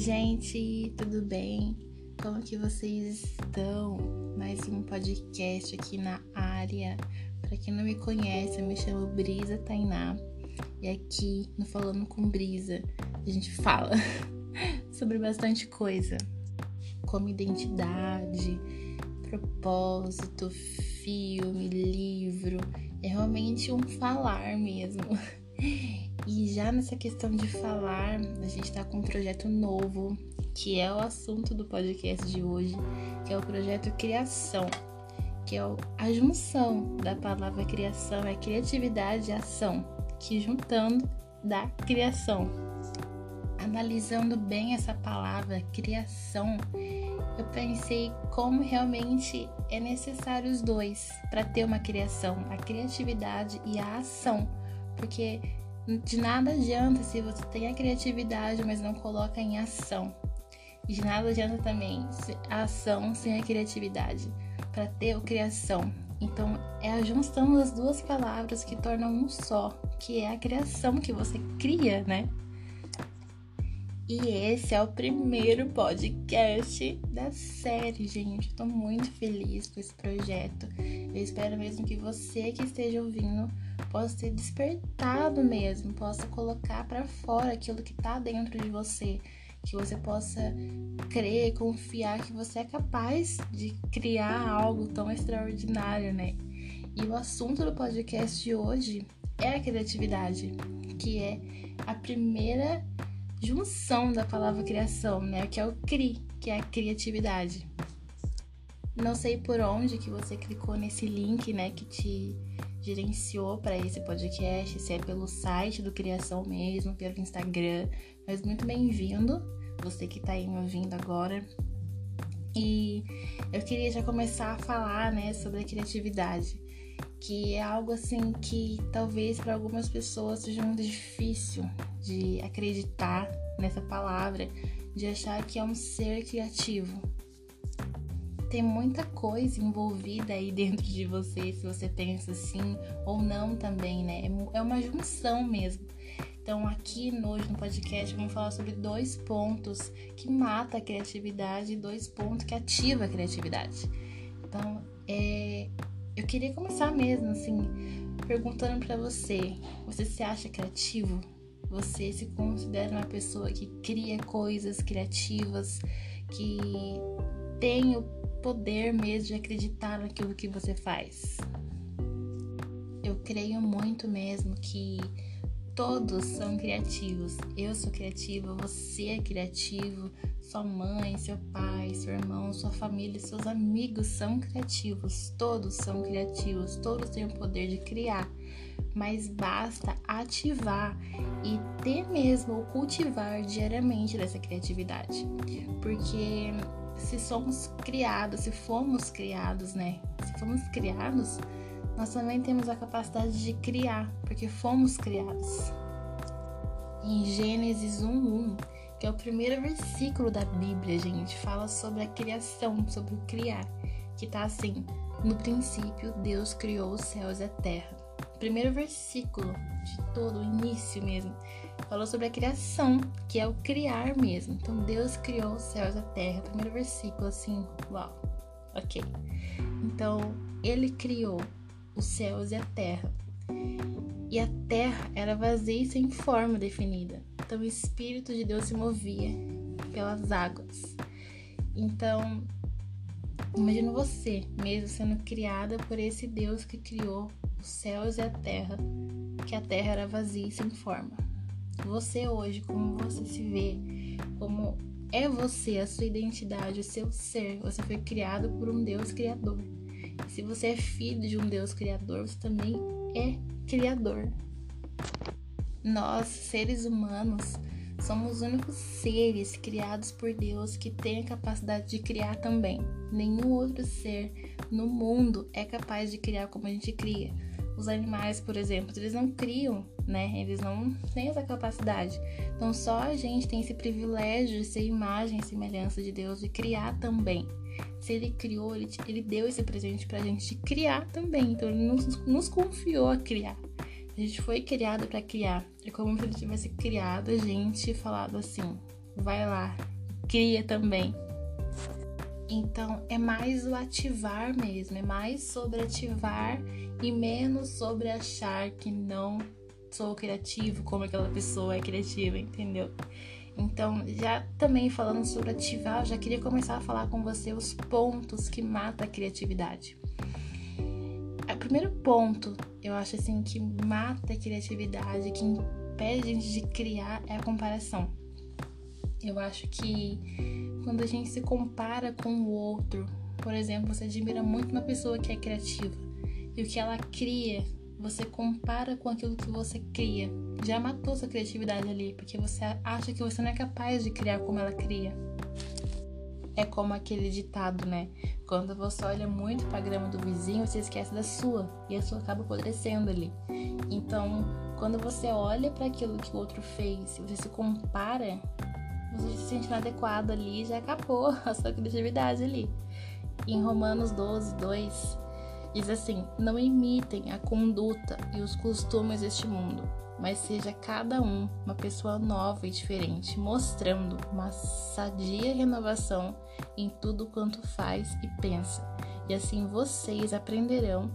gente, tudo bem? Como que vocês estão? Mais um podcast aqui na área. Para quem não me conhece, eu me chamo Brisa Tainá e aqui no Falando com Brisa a gente fala sobre bastante coisa, como identidade, propósito, filme, livro. É realmente um falar mesmo. E já nessa questão de falar, a gente está com um projeto novo, que é o assunto do podcast de hoje, que é o projeto Criação, que é a junção da palavra criação, é criatividade e ação, que juntando dá criação. Analisando bem essa palavra criação, eu pensei como realmente é necessário os dois para ter uma criação, a criatividade e a ação porque de nada adianta se você tem a criatividade, mas não coloca em ação. E de nada adianta também a ação sem a criatividade, para ter a criação. Então, é a junção das duas palavras que tornam um só, que é a criação que você cria, né? E esse é o primeiro podcast da série, gente. Estou muito feliz com esse projeto. Eu espero mesmo que você que esteja ouvindo possa ser despertado mesmo, possa colocar para fora aquilo que está dentro de você, que você possa crer, confiar que você é capaz de criar algo tão extraordinário, né? E o assunto do podcast de hoje é a criatividade, que é a primeira junção da palavra criação, né? Que é o CRI, que é a criatividade. Não sei por onde que você clicou nesse link, né, que te gerenciou para esse podcast, se é pelo site do Criação mesmo, pelo Instagram, mas muito bem-vindo, você que está aí me ouvindo agora. E eu queria já começar a falar, né, sobre a criatividade que é algo assim que talvez para algumas pessoas seja muito difícil de acreditar nessa palavra, de achar que é um ser criativo. Tem muita coisa envolvida aí dentro de você, se você pensa assim ou não também, né? É uma junção mesmo. Então, aqui hoje no podcast, vamos falar sobre dois pontos que mata a criatividade e dois pontos que ativa a criatividade. Então, é, eu queria começar mesmo, assim, perguntando para você: você se acha criativo? Você se considera uma pessoa que cria coisas criativas, que tem o poder mesmo de acreditar naquilo que você faz? Eu creio muito mesmo que todos são criativos. Eu sou criativa, você é criativo, sua mãe, seu pai, seu irmão, sua família, seus amigos são criativos. Todos são criativos, todos têm o poder de criar. Mas basta ativar e ter mesmo ou cultivar diariamente dessa criatividade. Porque se somos criados, se fomos criados, né? Se fomos criados, nós também temos a capacidade de criar, porque fomos criados. Em Gênesis 1:1 que é o primeiro versículo da Bíblia, gente. Fala sobre a criação, sobre o criar, que tá assim: No princípio, Deus criou os céus e a terra. Primeiro versículo de todo o início mesmo. Falou sobre a criação, que é o criar mesmo. Então, Deus criou os céus e a terra. Primeiro versículo, assim, uau, ok. Então, Ele criou os céus e a terra. E a terra era vazia e sem forma definida. Então o Espírito de Deus se movia pelas águas. Então, imagina você mesmo sendo criada por esse Deus que criou os céus e a terra, que a terra era vazia e sem forma. Você hoje, como você se vê, como é você, a sua identidade, o seu ser, você foi criado por um Deus criador. E se você é filho de um Deus criador, você também é criador. Nós, seres humanos, somos os únicos seres criados por Deus que têm a capacidade de criar também. Nenhum outro ser no mundo é capaz de criar como a gente cria. Os animais, por exemplo, eles não criam, né? Eles não têm essa capacidade. Então só a gente tem esse privilégio de ser imagem e semelhança de Deus, de criar também. Se ele criou, ele, ele deu esse presente pra gente de criar também. Então ele nos, nos confiou a criar. A gente foi criado para criar. É como se ele tivesse criado a gente e falado assim: vai lá, cria também. Então é mais o ativar mesmo, é mais sobre ativar e menos sobre achar que não sou criativo, como aquela pessoa é criativa, entendeu? Então, já também falando sobre ativar, eu já queria começar a falar com você os pontos que matam a criatividade. O primeiro ponto, eu acho assim, que mata a criatividade, que impede a gente de criar é a comparação. Eu acho que quando a gente se compara com o outro, por exemplo, você admira muito uma pessoa que é criativa e o que ela cria você compara com aquilo que você cria. Já matou sua criatividade ali, porque você acha que você não é capaz de criar como ela cria. É como aquele ditado, né? Quando você olha muito para a grama do vizinho, você esquece da sua e a sua acaba apodrecendo ali. Então, quando você olha para aquilo que o outro fez, você se compara, você se sente inadequado ali, já acabou a sua criatividade ali. Em Romanos 12, 2, Diz assim: Não imitem a conduta e os costumes deste mundo, mas seja cada um uma pessoa nova e diferente, mostrando uma sadia renovação em tudo quanto faz e pensa. E assim vocês aprenderão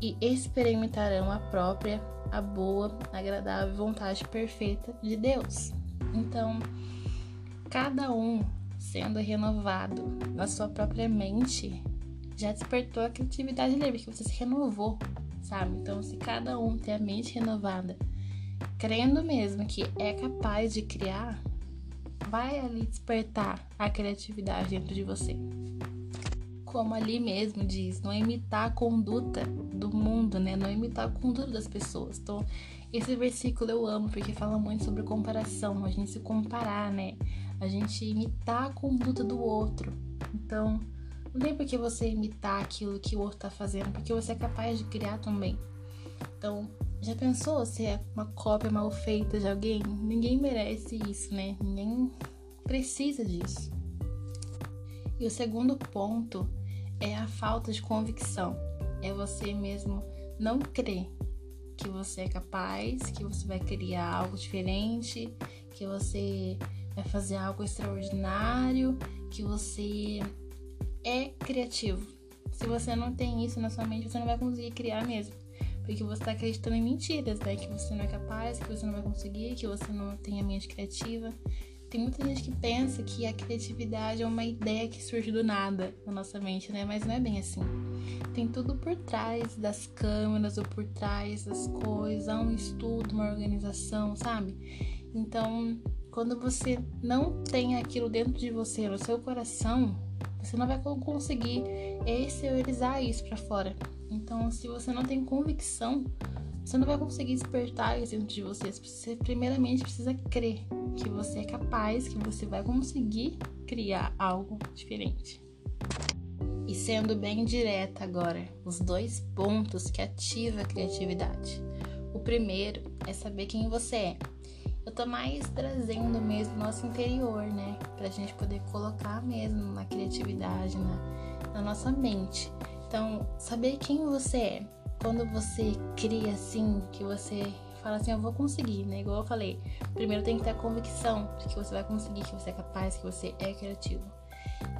e experimentarão a própria, a boa, agradável vontade perfeita de Deus. Então, cada um sendo renovado na sua própria mente, já despertou a criatividade dele, porque você se renovou, sabe? Então, se cada um tem a mente renovada, crendo mesmo que é capaz de criar, vai ali despertar a criatividade dentro de você. Como ali mesmo diz, não imitar a conduta do mundo, né? Não imitar a conduta das pessoas. Então, esse versículo eu amo porque fala muito sobre comparação, a gente se comparar, né? A gente imitar a conduta do outro. Então, não tem por que você imitar aquilo que o outro tá fazendo, porque você é capaz de criar também. Então, já pensou se é uma cópia mal feita de alguém? Ninguém merece isso, né? Ninguém precisa disso. E o segundo ponto é a falta de convicção. É você mesmo não crer que você é capaz, que você vai criar algo diferente, que você vai fazer algo extraordinário, que você é criativo. Se você não tem isso na sua mente, você não vai conseguir criar mesmo. Porque você está acreditando em mentiras, né? Que você não é capaz, que você não vai conseguir, que você não tem a mente criativa. Tem muita gente que pensa que a criatividade é uma ideia que surge do nada na nossa mente, né? Mas não é bem assim. Tem tudo por trás das câmeras ou por trás das coisas, há um estudo, uma organização, sabe? Então, quando você não tem aquilo dentro de você, no seu coração, você não vai conseguir exteriorizar isso para fora. Então, se você não tem convicção, você não vai conseguir despertar isso dentro de você. Você primeiramente precisa crer que você é capaz, que você vai conseguir criar algo diferente. E sendo bem direta agora, os dois pontos que ativam a criatividade. O primeiro é saber quem você é eu tô mais trazendo mesmo nosso interior, né? Pra gente poder colocar mesmo na criatividade, na, na nossa mente. Então, saber quem você é. Quando você cria assim, que você fala assim, eu vou conseguir, né? Igual eu falei, primeiro tem que ter convicção de que você vai conseguir, que você é capaz, que você é criativo.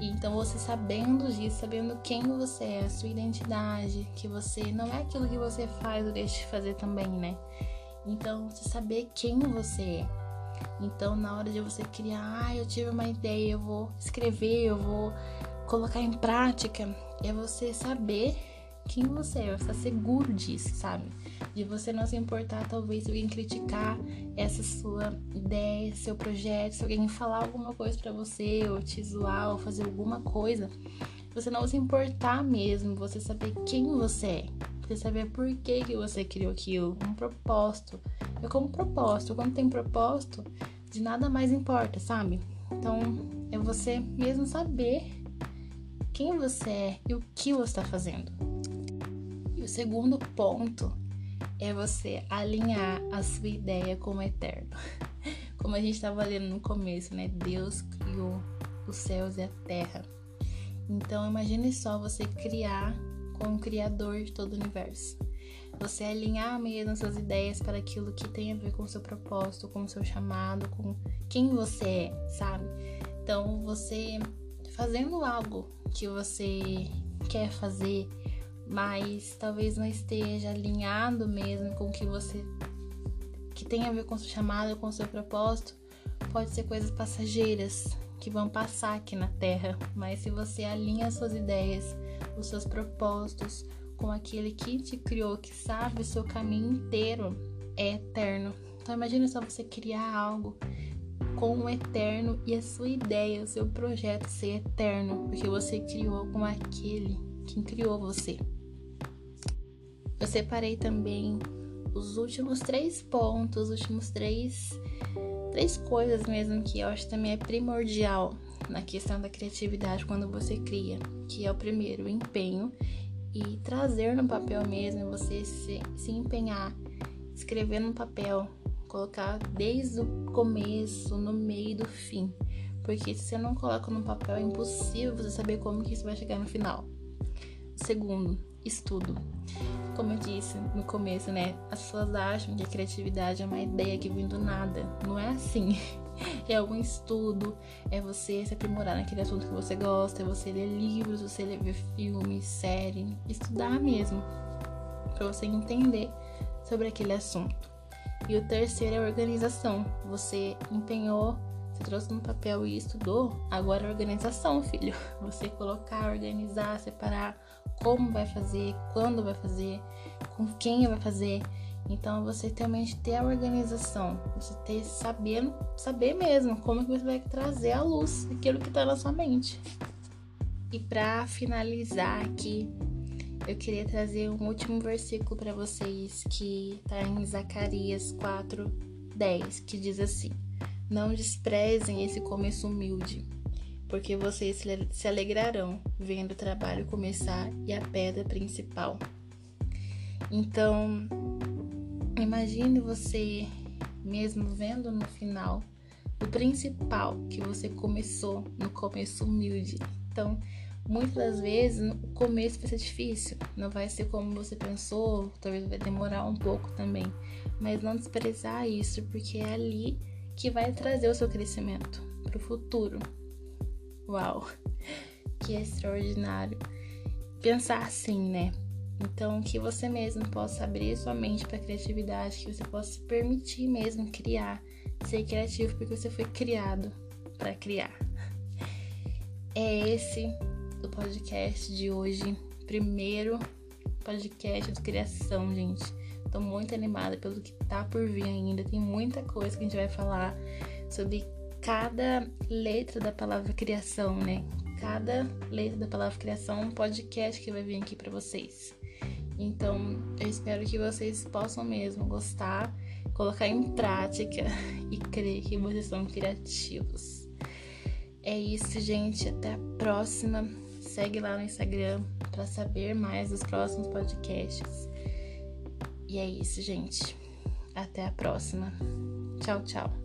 E então você sabendo disso, sabendo quem você é, a sua identidade, que você não é aquilo que você faz ou deixa de fazer também, né? Então, você saber quem você é. Então, na hora de você criar, ah, eu tive uma ideia, eu vou escrever, eu vou colocar em prática, é você saber quem você é, estar seguro disso, sabe? De você não se importar, talvez, se alguém criticar essa sua ideia, seu projeto, se alguém falar alguma coisa para você, ou te zoar, ou fazer alguma coisa, você não se importar mesmo, você saber quem você é. Você saber por que, que você criou aquilo, um propósito. É como propósito. Quando tem propósito, de nada mais importa, sabe? Então, é você mesmo saber quem você é e o que você está fazendo. E o segundo ponto é você alinhar a sua ideia com o eterno. Como a gente estava lendo no começo, né? Deus criou os céus e a terra. Então imagine só você criar com o Criador de todo o universo. Você alinhar mesmo suas ideias para aquilo que tem a ver com o seu propósito, com o seu chamado, com quem você é, sabe? Então, você fazendo algo que você quer fazer, mas talvez não esteja alinhado mesmo com o que você que tem a ver com o seu chamado, com o seu propósito, pode ser coisas passageiras que vão passar aqui na Terra, mas se você alinha as suas ideias, os seus propósitos com aquele que te criou, que sabe o seu caminho inteiro, é eterno. Então imagine só você criar algo com o eterno e a sua ideia, o seu projeto ser eterno, porque você criou com aquele que criou você. Eu separei também os últimos três pontos, os últimos três, três coisas mesmo que eu acho também é primordial na questão da criatividade quando você cria, que é o primeiro, o empenho e trazer no papel mesmo, você se, se empenhar, escrever no papel, colocar desde o começo, no meio do fim. Porque se você não coloca no papel, é impossível você saber como que isso vai chegar no final. Segundo, estudo. Como eu disse no começo, né? As pessoas acham que a criatividade é uma ideia que vem do nada. Não é assim. É algum estudo, é você se aprimorar naquele assunto que você gosta, é você ler livros, você ver filmes, série, estudar mesmo, para você entender sobre aquele assunto. E o terceiro é a organização. Você empenhou, você trouxe no papel e estudou, agora é organização, filho. Você colocar, organizar, separar como vai fazer, quando vai fazer, com quem vai fazer. Então você também ter a organização, você ter sabendo, saber mesmo como que você vai trazer à luz aquilo que está na sua mente. E para finalizar aqui, eu queria trazer um último versículo para vocês que está em Zacarias 4:10, que diz assim: Não desprezem esse começo humilde porque vocês se alegrarão vendo o trabalho começar e a pedra principal. Então, imagine você mesmo vendo no final o principal que você começou no começo humilde. Então, muitas das vezes o começo vai ser difícil, não vai ser como você pensou, talvez vai demorar um pouco também, mas não desprezar isso, porque é ali que vai trazer o seu crescimento para o futuro. Uau, que extraordinário. Pensar assim, né? Então, que você mesmo possa abrir sua mente para criatividade, que você possa se permitir mesmo criar, ser criativo, porque você foi criado para criar. É esse o podcast de hoje, primeiro podcast de criação, gente. Tô muito animada pelo que tá por vir ainda. Tem muita coisa que a gente vai falar sobre cada letra da palavra criação, né? Cada letra da palavra criação um podcast que vai vir aqui para vocês. Então, eu espero que vocês possam mesmo gostar, colocar em prática e crer que vocês são criativos. É isso, gente. Até a próxima. Segue lá no Instagram para saber mais dos próximos podcasts. E é isso, gente. Até a próxima. Tchau, tchau.